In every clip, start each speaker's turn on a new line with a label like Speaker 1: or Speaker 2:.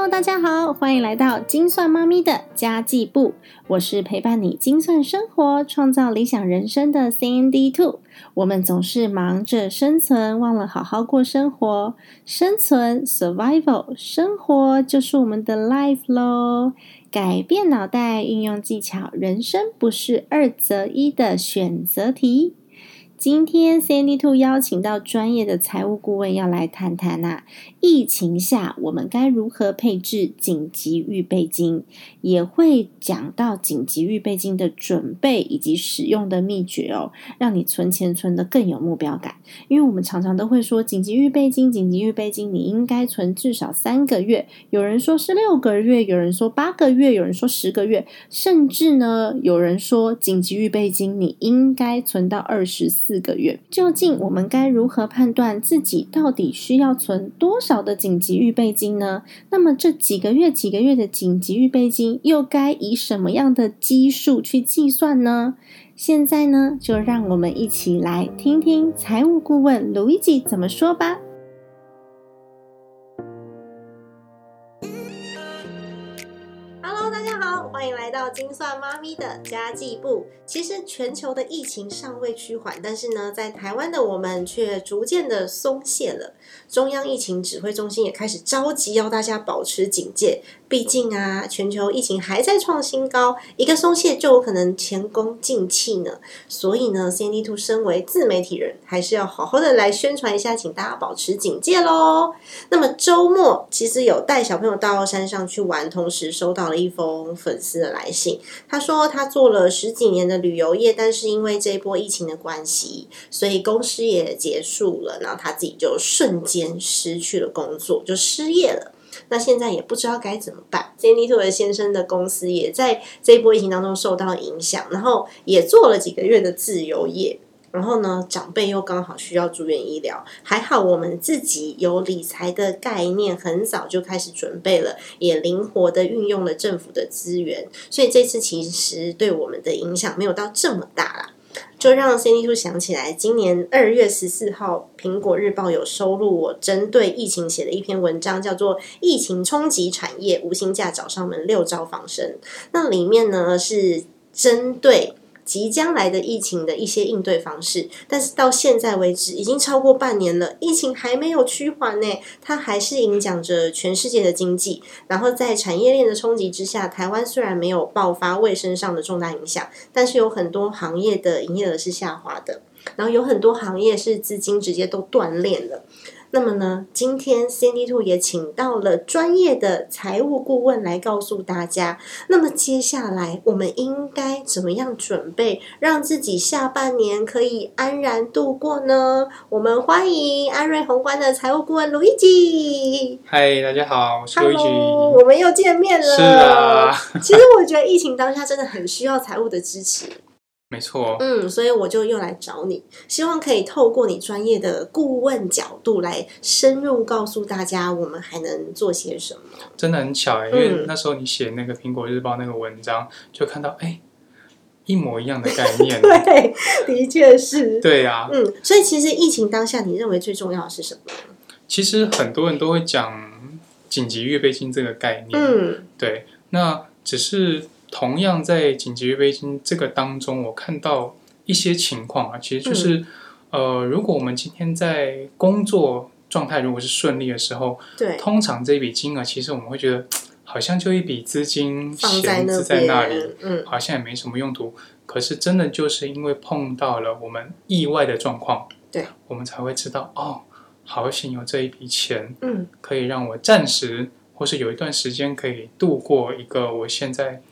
Speaker 1: Hello，大家好，欢迎来到精算妈咪的家计部。我是陪伴你精算生活、创造理想人生的 CND Two。我们总是忙着生存，忘了好好过生活。生存 （survival），生活就是我们的 life 喽。改变脑袋，运用技巧，人生不是二择一的选择题。今天 CND Two 邀请到专业的财务顾问要来谈谈呐，疫情下我们该如何配置紧急预备金，也会讲到紧急预备金的准备以及使用的秘诀哦，让你存钱存得更有目标感。因为我们常常都会说紧急预备金，紧急预备金你应该存至少三个月，有人说是六个月，有人说八个月，有人说十个月，甚至呢有人说紧急预备金你应该存到二十。四个月，究竟我们该如何判断自己到底需要存多少的紧急预备金呢？那么这几个月、几个月的紧急预备金又该以什么样的基数去计算呢？现在呢，就让我们一起来听听财务顾问卢一吉怎么说吧。欢迎来到金算妈咪的家计部。其实全球的疫情尚未趋缓，但是呢，在台湾的我们却逐渐的松懈了。中央疫情指挥中心也开始着急要大家保持警戒。毕竟啊，全球疫情还在创新高，一个松懈就有可能前功尽弃呢。所以呢，CND Two 身为自媒体人，还是要好好的来宣传一下，请大家保持警戒喽。那么周末其实有带小朋友到山上去玩，同时收到了一封粉丝的来信。他说他做了十几年的旅游业，但是因为这一波疫情的关系，所以公司也结束了，然后他自己就瞬间失去了工作，就失业了。那现在也不知道该怎么办。杰尼特先生的公司也在这一波疫情当中受到影响，然后也做了几个月的自由业。然后呢，长辈又刚好需要住院医疗，还好我们自己有理财的概念，很早就开始准备了，也灵活的运用了政府的资源，所以这次其实对我们的影响没有到这么大啦。就让 C D Two 想起来，今年二月十四号，苹果日报有收录我针对疫情写的一篇文章，叫做《疫情冲击产业，无薪假找上门，六招防身》。那里面呢是针对。即将来的疫情的一些应对方式，但是到现在为止已经超过半年了，疫情还没有趋缓呢，它还是影响着全世界的经济。然后在产业链的冲击之下，台湾虽然没有爆发卫生上的重大影响，但是有很多行业的营业额是下滑的，然后有很多行业是资金直接都断裂了。那么呢，今天 CND Two 也请到了专业的财务顾问来告诉大家。那么接下来我们应该怎么样准备，让自己下半年可以安然度过呢？我们欢迎安瑞宏观的财务顾问卢一吉。
Speaker 2: 嗨，大家好，我是卢一吉。
Speaker 1: 我们又见面了。
Speaker 2: 是啊，
Speaker 1: 其实我觉得疫情当下真的很需要财务的支持。
Speaker 2: 没错，
Speaker 1: 嗯，所以我就又来找你，希望可以透过你专业的顾问角度来深入告诉大家，我们还能做些什么。
Speaker 2: 真的很巧哎，因为那时候你写那个苹果日报那个文章，就看到哎，一模一样的概念。
Speaker 1: 对，的确是。
Speaker 2: 对呀，
Speaker 1: 嗯，所以其实疫情当下，你认为最重要的是什么？
Speaker 2: 其实很多人都会讲紧急预备金这个概念，
Speaker 1: 嗯，
Speaker 2: 对，那只是。同样在紧急预备金这个当中，我看到一些情况啊，其实就是，呃，如果我们今天在工作状态如果是顺利的时候，
Speaker 1: 对，
Speaker 2: 通常这笔金额其实我们会觉得好像就一笔资金闲置在那里，
Speaker 1: 嗯，
Speaker 2: 好像也没什么用途。可是真的就是因为碰到了我们意外的状况，
Speaker 1: 对，
Speaker 2: 我们才会知道哦，好险有这一笔钱，
Speaker 1: 嗯，
Speaker 2: 可以让我暂时或是有一段时间可以度过一个我现在。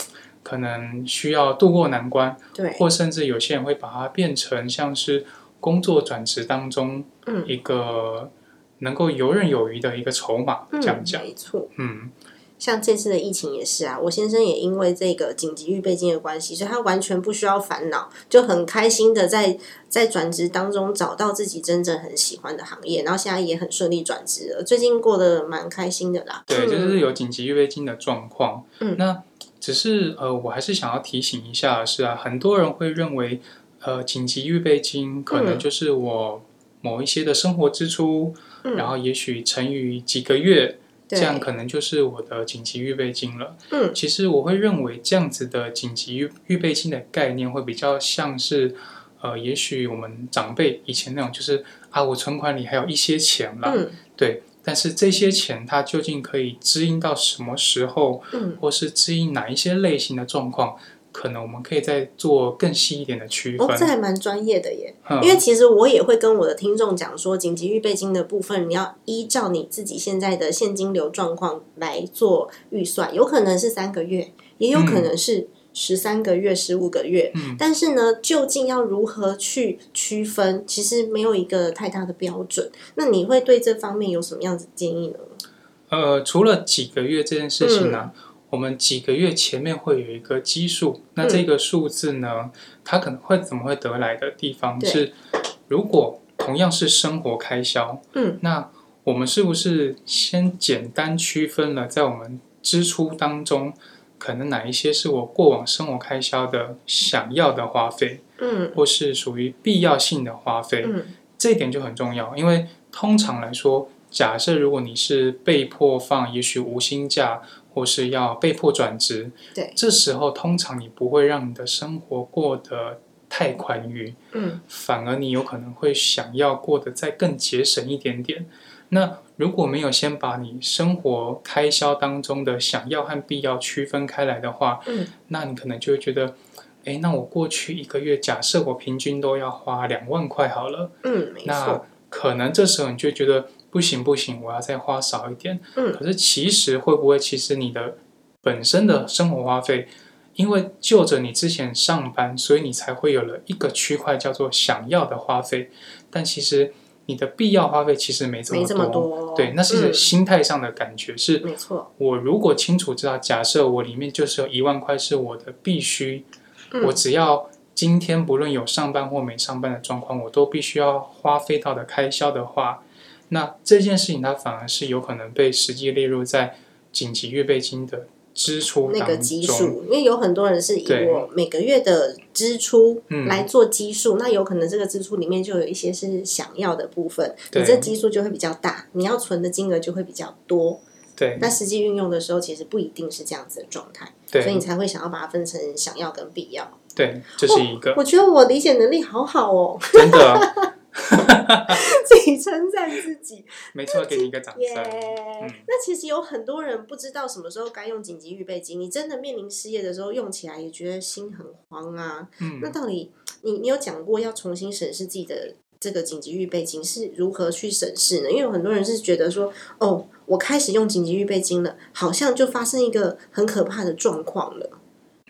Speaker 2: 可能需要渡过难关，
Speaker 1: 对，
Speaker 2: 或甚至有些人会把它变成像是工作转职当中，
Speaker 1: 嗯，
Speaker 2: 一个能够游刃有余的一个筹码，这样讲，
Speaker 1: 没错，
Speaker 2: 嗯，
Speaker 1: 像这次的疫情也是啊，我先生也因为这个紧急预备金的关系，所以他完全不需要烦恼，就很开心的在在转职当中找到自己真正很喜欢的行业，然后现在也很顺利转职了，最近过得蛮开心的啦。
Speaker 2: 对，就是有紧急预备金的状况，
Speaker 1: 嗯，
Speaker 2: 那。只是呃，我还是想要提醒一下，是啊，很多人会认为，呃，紧急预备金可能就是我某一些的生活支出，然后也许乘以几个月，
Speaker 1: 对
Speaker 2: 这样可能就是我的紧急预备金了。
Speaker 1: 嗯。
Speaker 2: 其实我会认为这样子的紧急预预备金的概念会比较像是，呃，也许我们长辈以前那种，就是啊，我存款里还有一些钱了，
Speaker 1: 嗯。
Speaker 2: 对，但是这些钱它究竟可以支应到什么时候，
Speaker 1: 嗯，
Speaker 2: 或是支应哪一些类型的状况，可能我们可以再做更细一点的区分。
Speaker 1: 哦，这还蛮专业的耶。
Speaker 2: 嗯
Speaker 1: 因为其实我也会跟我的听众讲说，紧急预备金的部分，你要依照你自己现在的现金流状况来做预算，有可能是三个月，也有可能是十三个月、十五个月。
Speaker 2: 嗯
Speaker 1: 但是呢，究竟要如何去区分，其实没有一个太大的标准。那你会对这方面有什么样子的建议呢？
Speaker 2: 呃，除了几个月这件事情呢、我们几个月前面会有一个基数，那这个数字呢，它可能会怎么会得来的地方是，如果同样是生活开销，
Speaker 1: 嗯，
Speaker 2: 那我们是不是先简单区分了在我们支出当中，可能哪一些是我过往生活开销的想要的花费，
Speaker 1: 嗯。
Speaker 2: 或是属于必要性的花费？
Speaker 1: 嗯。
Speaker 2: 这一点就很重要，因为通常来说，假设如果你是被迫放，也许无薪假，或是要被迫转职，
Speaker 1: 对，
Speaker 2: 这时候通常你不会让你的生活过得太宽裕，
Speaker 1: 嗯
Speaker 2: 反而你有可能会想要过得再更节省一点点。那如果没有先把你生活开销当中的想要和必要区分开来的话，
Speaker 1: 嗯
Speaker 2: 那你可能就会觉得，诶，那我过去一个月，假设我平均都要花两万块好了。
Speaker 1: 嗯，没
Speaker 2: 那，可能这时候你就觉得不行不行，我要再花少一点。
Speaker 1: 嗯
Speaker 2: 可是其实会不会，其实你的本身的生活花费，因为就着你之前上班，所以你才会有了一个区块叫做想要的花费，但其实你的必要花费其实没这么
Speaker 1: 多，
Speaker 2: 对，那是
Speaker 1: 嗯
Speaker 2: 心态上的感觉。是
Speaker 1: 没错，
Speaker 2: 我如果清楚知道，假设我里面就是有一万块是我的必须，
Speaker 1: 嗯
Speaker 2: 我只要今天不论有上班或没上班的状况，我都必须要花费到的开销的话，那这件事情它反而是有可能被实际列入在紧急预备金的支出
Speaker 1: 那个基。数，因为有很多人是以我每个月的支出
Speaker 2: 嗯
Speaker 1: 来做基数，那有可能这个支出里面就有一些是想要的部分，你
Speaker 2: 对
Speaker 1: 这基数就会比较大，你要存的金额就会比较多。
Speaker 2: 对
Speaker 1: 那实际运用的时候，其实不一定是这样子的状态，所以你才会想要把它分成想要跟必要。
Speaker 2: 对，这是一个、
Speaker 1: 我觉得我理解能力好好哦，
Speaker 2: 真的，啊
Speaker 1: 自己称赞自己。
Speaker 2: 没错，给你一个掌
Speaker 1: 耶、
Speaker 2: 声。嗯
Speaker 1: 那其实有很多人不知道什么时候该用紧急预备金，你真的面临失业的时候用起来也觉得心很慌啊。
Speaker 2: 嗯
Speaker 1: 那到底你你有讲过要重新审视自己的这个紧急预备金是如何去审视呢？因为有很多人是觉得说，哦，我开始用紧急预备金了，好像就发生一个很可怕的状况了。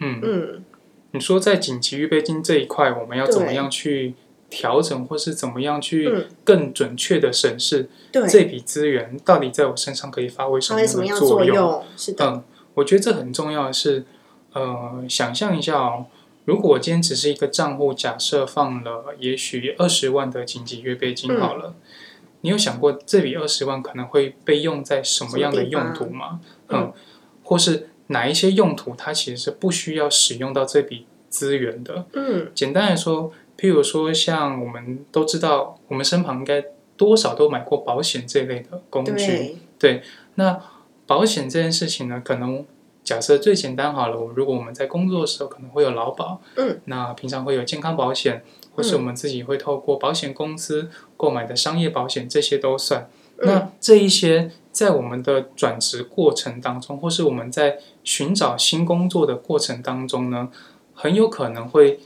Speaker 2: 嗯，
Speaker 1: 嗯，
Speaker 2: 你说在紧急预备金这一块，我们要怎么样去调整，或是怎么样去
Speaker 1: 嗯。
Speaker 2: 更准确的审视，这笔资源到底在我身上可以发挥什么样的作用？
Speaker 1: 是的，
Speaker 2: 嗯，我觉得这很重要的是，呃，想象一下哦，如果我今天只是一个账户，假设放了也许二十万的紧急预备金好了，你有想过这笔二十万可能会被用在什么样的用途吗？
Speaker 1: 嗯
Speaker 2: 嗯，或是哪一些用途它其实是不需要使用到这笔资源的？
Speaker 1: 嗯。
Speaker 2: 简单来说，譬如说，像我们都知道，我们身旁应该多少都买过保险这类的工具。
Speaker 1: 对，
Speaker 2: 那保险这件事情呢，可能假设最简单好了，如果我们在工作的时候可能会有劳保，
Speaker 1: 嗯，
Speaker 2: 那平常会有健康保险，或是我们自己会透过保险公司购买的商业保险，这些都算。
Speaker 1: 嗯
Speaker 2: 那这一些在我们的转职过程当中，或是我们在寻找新工作的过程当中呢，很有可能会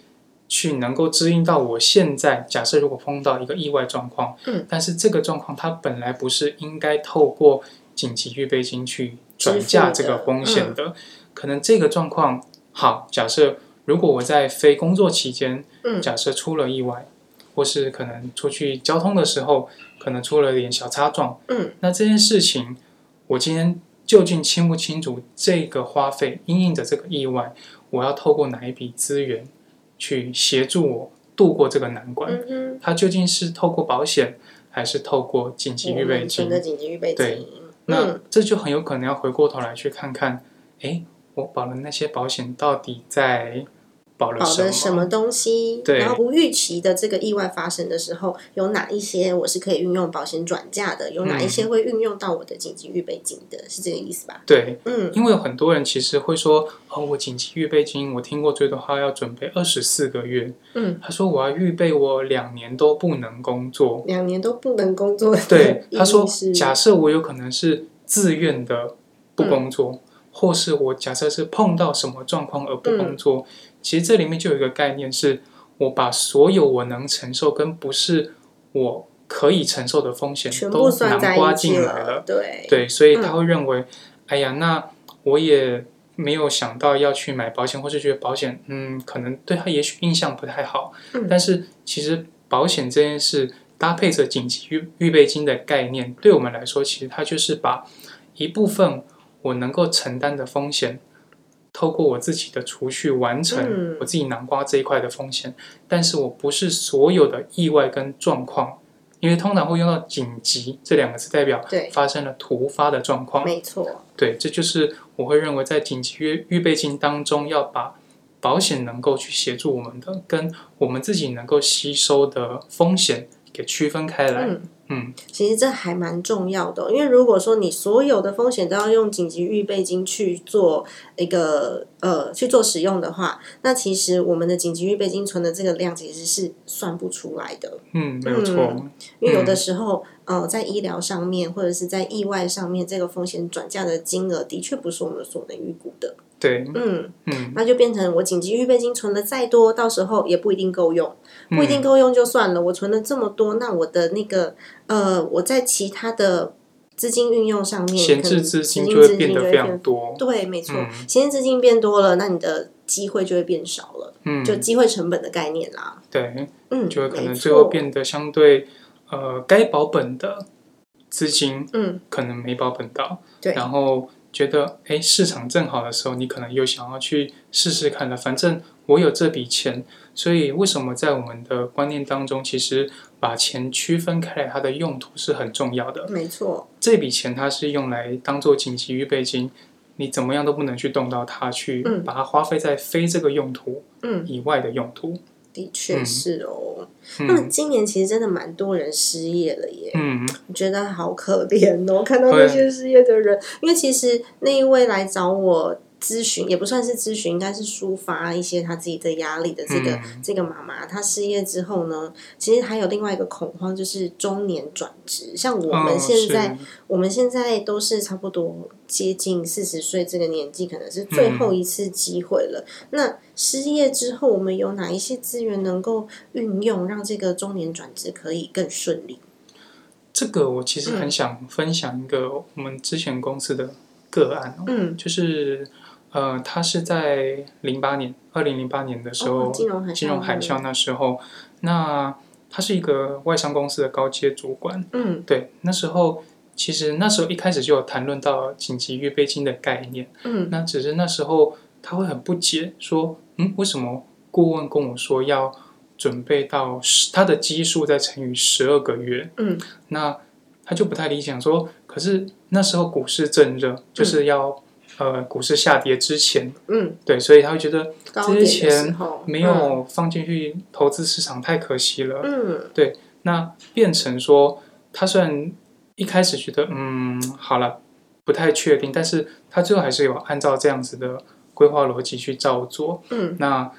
Speaker 2: 去能够支应到我现在假设如果碰到一个意外状况，
Speaker 1: 嗯，
Speaker 2: 但是这个状况它本来不是应该透过紧急预备金去转嫁这个风险的，可能这个状况好，假设如果我在非工作期间，
Speaker 1: 嗯。
Speaker 2: 假设出了意外，或是可能出去交通的时候，可能出了点小擦撞，
Speaker 1: 嗯，
Speaker 2: 那这件事情，我今天究竟清不清楚这个花费，因应着这个意外，我要透过哪一笔资源去协助我度过这个难关？
Speaker 1: 嗯，
Speaker 2: 它究竟是透过保险，还是透过紧急预备金？
Speaker 1: 紧急预备金。
Speaker 2: 对，那
Speaker 1: 嗯。
Speaker 2: 这就很有可能要回过头来去看看，哎，我保的那些保险到底在保了什么？
Speaker 1: 的什么东西，
Speaker 2: 对。
Speaker 1: 然后不预期的这个意外发生的时候，有哪一些我是可以运用保险转嫁的，有哪一
Speaker 2: 嗯
Speaker 1: 些会运用到我的紧急预备金的，是这个意思吧？
Speaker 2: 对，
Speaker 1: 嗯，
Speaker 2: 因为有很多人其实会说，哦，我紧急预备金，我听过最多话要准备二十四个月。
Speaker 1: 嗯，
Speaker 2: 他说我要预备我两年都不能工作。
Speaker 1: 两年都不能工作
Speaker 2: 对，他说，假设我有可能是自愿的不工作，或是我假设是碰到什么状况而不工作，其实这里面就有一个概念是，我把所有我能承受跟不是我可以承受的风险
Speaker 1: 全
Speaker 2: 都囊括进来
Speaker 1: 了，对，
Speaker 2: 对，所以他会认为，哎呀，那我也没有想到要去买保险，或是觉得保险，嗯，可能对他也许印象不太好。
Speaker 1: 嗯。
Speaker 2: 但是其实保险这件事搭配着紧急预预备金的概念，对我们来说，其实它就是把一部分我能够承担的风险。透过我自己的储蓄完成
Speaker 1: 嗯
Speaker 2: 我自己南瓜这一块的风险，但是我不是所有的意外跟状况，因为通常会用到紧急这两个字，代表
Speaker 1: 对
Speaker 2: 发生了突发的状况。
Speaker 1: 没错，
Speaker 2: 对，这就是我会认为在紧急预预备金当中，要把保险能够去协助我们的，跟我们自己能够吸收的风险给区分开来。
Speaker 1: 嗯。
Speaker 2: 嗯，
Speaker 1: 其实这还蛮重要的哦、因为如果说你所有的风险都要用紧急预备金去做一个呃去做使用的话，那其实我们的紧急预备金存的这个量其实是算不出来的。
Speaker 2: 嗯，没有错。
Speaker 1: 因为有的时候，呃，在医疗上面或者是在意外上面，这个风险转嫁的金额的确不是我们所能预估的。
Speaker 2: 对，
Speaker 1: 嗯，
Speaker 2: 嗯，
Speaker 1: 那就变成我紧急预备金存的再多，到时候也不一定够用，不一定
Speaker 2: 嗯
Speaker 1: 够用就算了。我存了这么多，那我的那个呃，我在其他的资金运用上面，
Speaker 2: 闲置资金就会变得非常多。
Speaker 1: 对，没错，
Speaker 2: 嗯
Speaker 1: 闲置资金变多了，那你的机会就会变少了，
Speaker 2: 嗯，
Speaker 1: 就机会成本的概念啦。
Speaker 2: 对，
Speaker 1: 嗯，
Speaker 2: 就会可能最后变得相对呃该保本的资金
Speaker 1: 嗯，
Speaker 2: 可能没保本到，
Speaker 1: 对
Speaker 2: 然后觉得哎市场正好的时候，你可能又想要去试试看了，反正我有这笔钱，所以为什么在我们的观念当中，其实把钱区分开来，它的用途是很重要的。
Speaker 1: 没错，
Speaker 2: 这笔钱它是用来当做紧急预备金，你怎么样都不能去动到它，去
Speaker 1: 嗯
Speaker 2: 把它花费在非这个用途
Speaker 1: 嗯，
Speaker 2: 以外的用途。
Speaker 1: 的确
Speaker 2: 嗯
Speaker 1: 是哦。那么
Speaker 2: 嗯
Speaker 1: 今年其实真的蛮多人失业了耶。
Speaker 2: 嗯，
Speaker 1: 我觉得好可怜哦，看到那些失业的人，因为其实那一位来找我咨询，也不算是咨询，应该是抒发一些他自己的压力的这个、
Speaker 2: 嗯
Speaker 1: 这个妈妈，她失业之后呢，其实还有另外一个恐慌，就是中年转职。像我们
Speaker 2: 哦
Speaker 1: 现在，
Speaker 2: 是
Speaker 1: 我们现在都是差不多接近四十岁这个年纪，可能是最
Speaker 2: 嗯
Speaker 1: 后一次机会了。那失业之后，我们有哪一些资源能够运用，让这个中年转职可以更顺利？
Speaker 2: 这个我其实
Speaker 1: 嗯
Speaker 2: 很想分享一个我们之前公司的个案哦，
Speaker 1: 嗯，
Speaker 2: 就是呃，他是在零八年，二零零八年的时候，
Speaker 1: 哦金融海啸
Speaker 2: 金融海啸那时候，那他是一个外商公司的高阶主管，
Speaker 1: 嗯。
Speaker 2: 对，那时候其实那时候一开始就有谈论到紧急预备金的概念，
Speaker 1: 嗯。
Speaker 2: 那只是那时候他会很不解，说，嗯，为什么顾问跟我说要准备到十他的基数再乘以十二个月，
Speaker 1: 嗯。
Speaker 2: 那他就不太理想，说，可是那时候股市正热，就是要、呃股市下跌之前，
Speaker 1: 嗯，
Speaker 2: 对，所以他会觉得这些钱没有放进去投资市场太可惜了，
Speaker 1: 嗯。
Speaker 2: 对那变成说，他虽然一开始觉得嗯好了，不太确定，但是他最后还是有按照这样子的规划逻辑去照做。
Speaker 1: 嗯。
Speaker 2: 那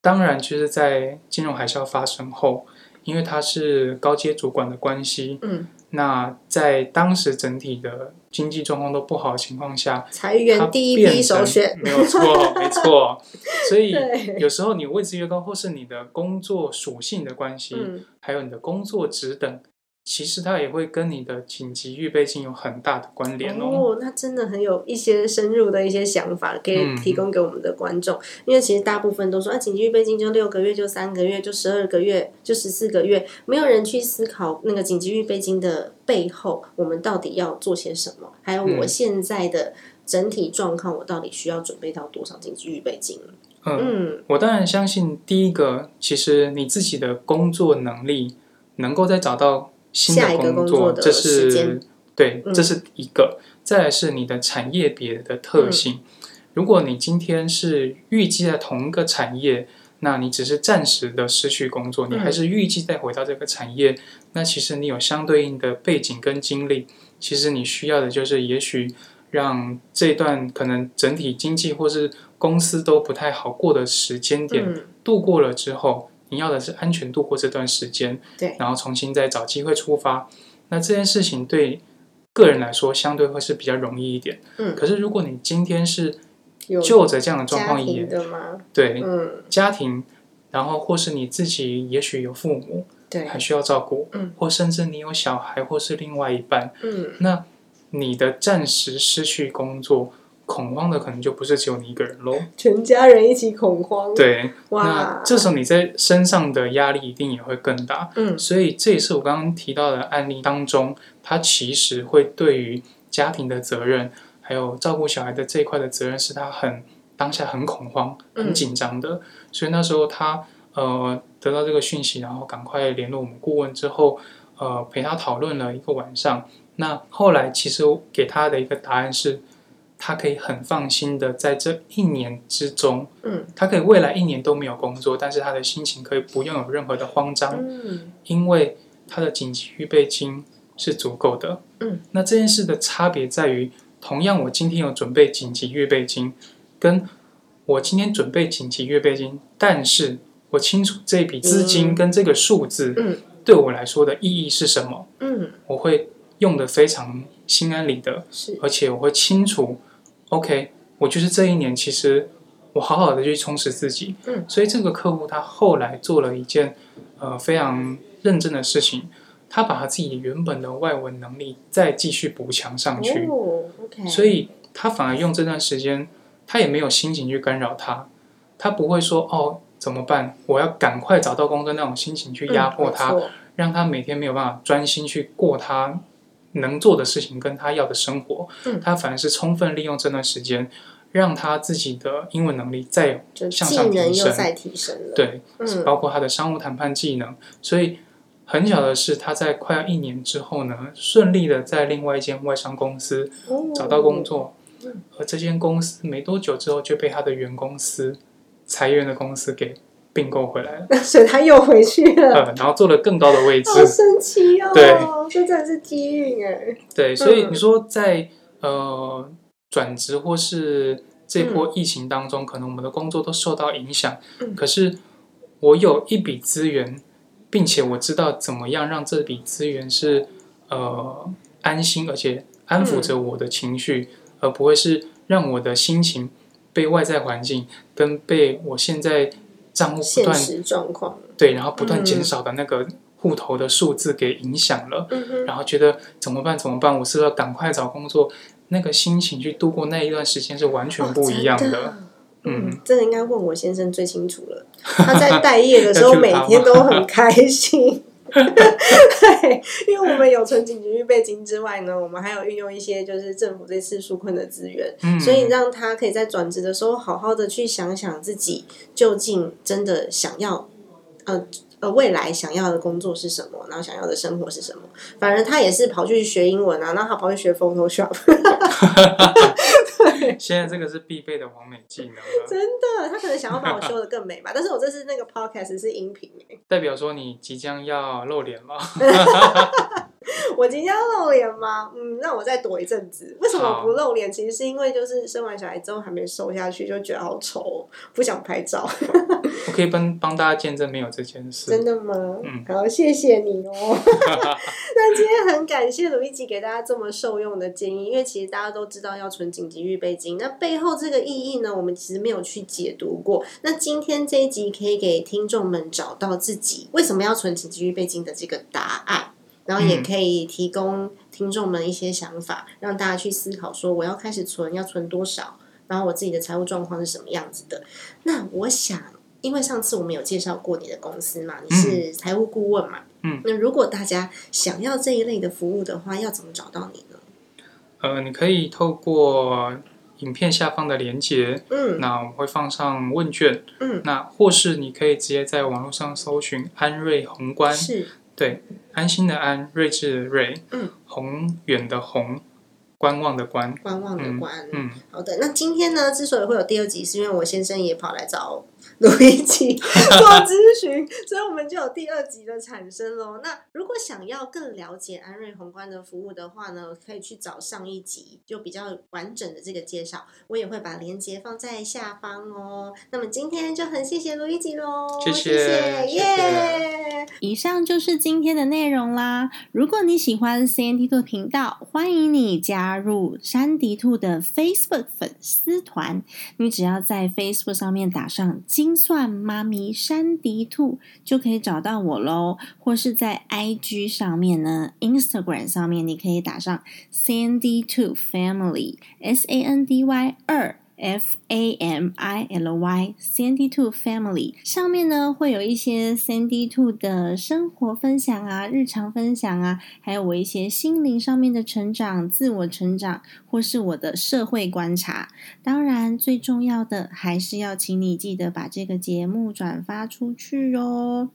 Speaker 2: 当然就是在金融海啸发生后，因为他是高阶主管的关系，
Speaker 1: 嗯，
Speaker 2: 那在当时整体的经济状况都不好的情况下，
Speaker 1: 裁员第一批首选，
Speaker 2: 没有错，没错。所以有时候你位置越高，或是你的工作属性的关系，
Speaker 1: 嗯
Speaker 2: 还有你的工作职等，其实它也会跟你的紧急预备金有很大的关联哦。
Speaker 1: 哦，那真的很有一些深入的一些想法，可以
Speaker 2: 嗯
Speaker 1: 提供给我们的观众。因为其实大部分都说啊，紧急预备金就六个月，就三个月，就十二个月，就十四个月，没有人去思考那个紧急预备金的背后，我们到底要做些什么，还有我
Speaker 2: 嗯
Speaker 1: 现在的整体状况，我到底需要准备到多少紧急预备金？
Speaker 2: 嗯，
Speaker 1: 嗯
Speaker 2: 我当然相信第一个，其实你自己的工作能力能够再找到新的工
Speaker 1: 工作的
Speaker 2: 这是对，
Speaker 1: 嗯。
Speaker 2: 这是一个。再来是你的产业别的特性。如果你今天是预计在同一个产业，那你只是暂时的失去工作，你还是预计再回到这个产业，那其实你有相对应的背景跟经历，其实你需要的就是也许让这段可能整体经济或是公司都不太好过的时间点
Speaker 1: 嗯，
Speaker 2: 度过了之后，你要的是安全度过这段时间，
Speaker 1: 对，
Speaker 2: 然后重新再找机会出发。那这件事情对个人来说相对会是比较容易一点。
Speaker 1: 嗯
Speaker 2: 可是如果你今天是就着这样的状
Speaker 1: 家
Speaker 2: 况也？对
Speaker 1: 嗯，
Speaker 2: 家庭，然后或是你自己也许有父母
Speaker 1: 对，
Speaker 2: 还需要照顾，
Speaker 1: 嗯，
Speaker 2: 或甚至你有小孩或是另外一半，
Speaker 1: 嗯，
Speaker 2: 那你的暂时失去工作，恐慌的可能就不是只有你一个人喽。
Speaker 1: 全家人一起恐慌，，
Speaker 2: 对，
Speaker 1: 哇
Speaker 2: 那，这时候你在身上的压力一定也会更大。
Speaker 1: 嗯
Speaker 2: 所以这也是我刚刚提到的案例当中，它其实会对于家庭的责任，还有照顾小孩的这一块的责任，是他很当下很恐慌、很
Speaker 1: 嗯
Speaker 2: 紧张的。所以那时候他呃得到这个讯息，然后赶快联络我们顾问之后，呃陪他讨论了一个晚上。那后来其实给他的一个答案是，他可以很放心的在这一年之中，
Speaker 1: 嗯。
Speaker 2: 他可以未来一年都没有工作，但是他的心情可以不用有任何的慌张。
Speaker 1: 嗯。
Speaker 2: 因为他的紧急预备金是足够的。
Speaker 1: 嗯，
Speaker 2: 那这件事的差别在于，同样我今天有准备紧急预备金，跟我今天准备紧急预备金，但是我清楚这笔资金跟这个数字
Speaker 1: 嗯。
Speaker 2: 对我来说的意义是什么，
Speaker 1: 嗯，
Speaker 2: 我会用的非常心安理得，
Speaker 1: 是，
Speaker 2: 而且我会清楚，OK，我就是这一年其实我好好的去充实自己，
Speaker 1: 嗯，
Speaker 2: 所以这个客户他后来做了一件呃非常认真的事情，他把他自己原本的外文能力再继续补强上去，
Speaker 1: 哦，OK，
Speaker 2: 所以他反而用这段时间，他也没有心情去干扰他，他不会说哦怎么办，我要赶快找到工作。那种心情去压迫他，
Speaker 1: 嗯
Speaker 2: 让他每天没有办法专心去过他能做的事情跟他要的生活，
Speaker 1: 嗯。
Speaker 2: 他反而是充分利用这段时间，让他自己的英文能力再有向上提升
Speaker 1: 又再提升了，，
Speaker 2: 对，
Speaker 1: 嗯。
Speaker 2: 包括他的商务谈判技能。所以很巧的是，他在快要一年之后呢，顺利的在另外一间外商公司
Speaker 1: 哦。
Speaker 2: 找到工，作
Speaker 1: 嗯，
Speaker 2: 而这间公司没多久之后就被他的原公司裁员的公司给并购回来了，
Speaker 1: 所以他又回去了，
Speaker 2: 嗯，然后做了更高的位置。
Speaker 1: 好神奇哦，
Speaker 2: 对，
Speaker 1: 这真的是机运哎，
Speaker 2: 对，所以
Speaker 1: 嗯。
Speaker 2: 你说在呃转职或是这波疫情当中，可能我们的工作都受到影响。
Speaker 1: 嗯。
Speaker 2: 可是我有一笔资源，并且我知道怎么样让这笔资源是呃安心，而且安抚着我的情绪，而不会是让我的心情被外在环境跟被我现在账户不断
Speaker 1: 状况，
Speaker 2: 对，然后不断
Speaker 1: 嗯
Speaker 2: 减少的那个户头的数字给影响了。
Speaker 1: 嗯，
Speaker 2: 然后觉得怎么办？怎么办？我是要赶快找工作？那个心情去度过那一段时间是完全不一样的。
Speaker 1: 哦真的
Speaker 2: 嗯
Speaker 1: 嗯，这个应该问我先生最清楚了。他在待业的时候，每天都很开心。对，因为我们有存紧急预备金之外呢，我们还有运用一些就是政府这次纾困的资源，
Speaker 2: 嗯，
Speaker 1: 所以让他可以在转职的时候好好的去想想自己究竟真的想要，呃呃，未来想要的工作是什么，然后想要的生活是什么。反正他也是跑去学英文啊，然后他跑去学 Photoshop，
Speaker 2: 现在这个是必备的完美技能了，
Speaker 1: 真的，他可能想要把我修的更美吧。但是我这是那个 podcast 是音频欸
Speaker 2: 代表说你即将要露脸了。
Speaker 1: 我今天要露脸吗？嗯，那我再躲一阵子。为什么不露脸？其实是因为就是生完小孩之后还没瘦下去，就觉得好丑哦，不想拍照。
Speaker 2: 我可以帮帮大家见证没有这件事。
Speaker 1: 真的吗？
Speaker 2: 嗯
Speaker 1: 好，谢谢你哦。那今天很感谢鲁一吉给大家这么受用的建议，因为其实大家都知道要存紧急预备金，那背后这个意义呢，我们其实没有去解读过。那今天这一集可以给听众们找到自己为什么要存紧急预备金的这个答案。然后也
Speaker 2: 嗯。
Speaker 1: 可以提供听众们一些想法，让大家去思考说我要开始存要存多少，然后我自己的财务状况是什么样子的。那我想，因为上次我们有介绍过你的公司嘛，你是财务顾问嘛，
Speaker 2: 嗯，
Speaker 1: 那如果大家想要这一类的服务的话，要怎么找到你呢？
Speaker 2: 呃，你可以透过影片下方的连接，
Speaker 1: 嗯。
Speaker 2: 那我会放上问卷，
Speaker 1: 嗯，
Speaker 2: 那或是你可以直接在网络上搜寻安瑞宏观，
Speaker 1: 是
Speaker 2: 对，安心的安，睿智的睿，
Speaker 1: 嗯，
Speaker 2: 宏远的宏，观望的观，
Speaker 1: 观望的观。
Speaker 2: 嗯，
Speaker 1: 好的，那今天呢，之所以会有第二集，是因为我先生也跑来找录一集做咨询，所以我们就有第二集的产生喽。那如果想要更了解安瑞宏观的服务的话呢，可以去找上一集就比较完整的这个介绍，我也会把链接放在下方哦。那么今天就很谢谢卢一吉喽，
Speaker 2: 谢
Speaker 1: 谢，耶！
Speaker 3: 以上就是今天的内容啦。如果你喜欢 CND 兔频道，欢迎你加入山迪兔的 Facebook 粉丝团。你只要在 Facebook 上面打上“心算妈咪山迪兔”，就可以找到我喽。或是在 IG 上面呢，Instagram 上面你可以打上 “Sandy Two Family” S A N D Y 二。F A M I L Y Sandy Two Family 上面呢会有一些 Sandy Two 的生活分享啊、日常分享啊，还有我一些心灵上面的成长、自我成长，或是我的社会观察。当然，最重要的还是要请你记得把这个节目转发出去哦。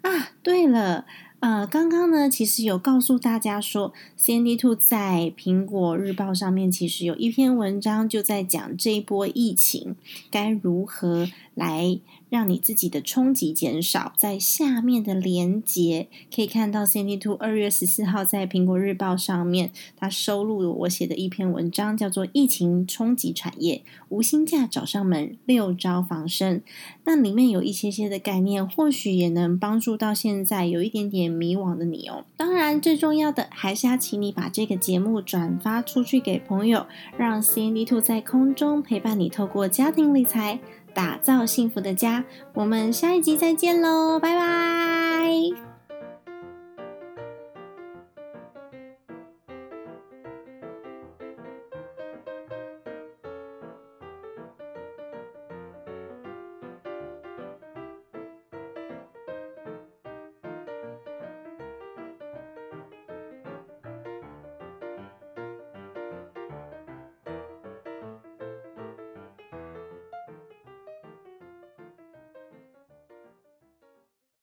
Speaker 3: 啊，对了。呃，刚刚呢，其实有告诉大家说，CND Two 在苹果日报上面其实有一篇文章，就在讲这一波疫情该如何来。让你自己的冲击减少，在下面的连接可以看到 CND Two 二月十四号在苹果日报上面，它收录了我写的一篇文章，叫做《疫情冲击产业，无薪假找上门，六招防身》。那里面有一些些的概念，或许也能帮助到现在有一点点迷惘的你哦。当然，最重要的还是要请你把这个节目转发出去给朋友，让 CND Two 在空中陪伴你，透过家庭理财。打造幸福的家，我们下一集再见喽，拜拜。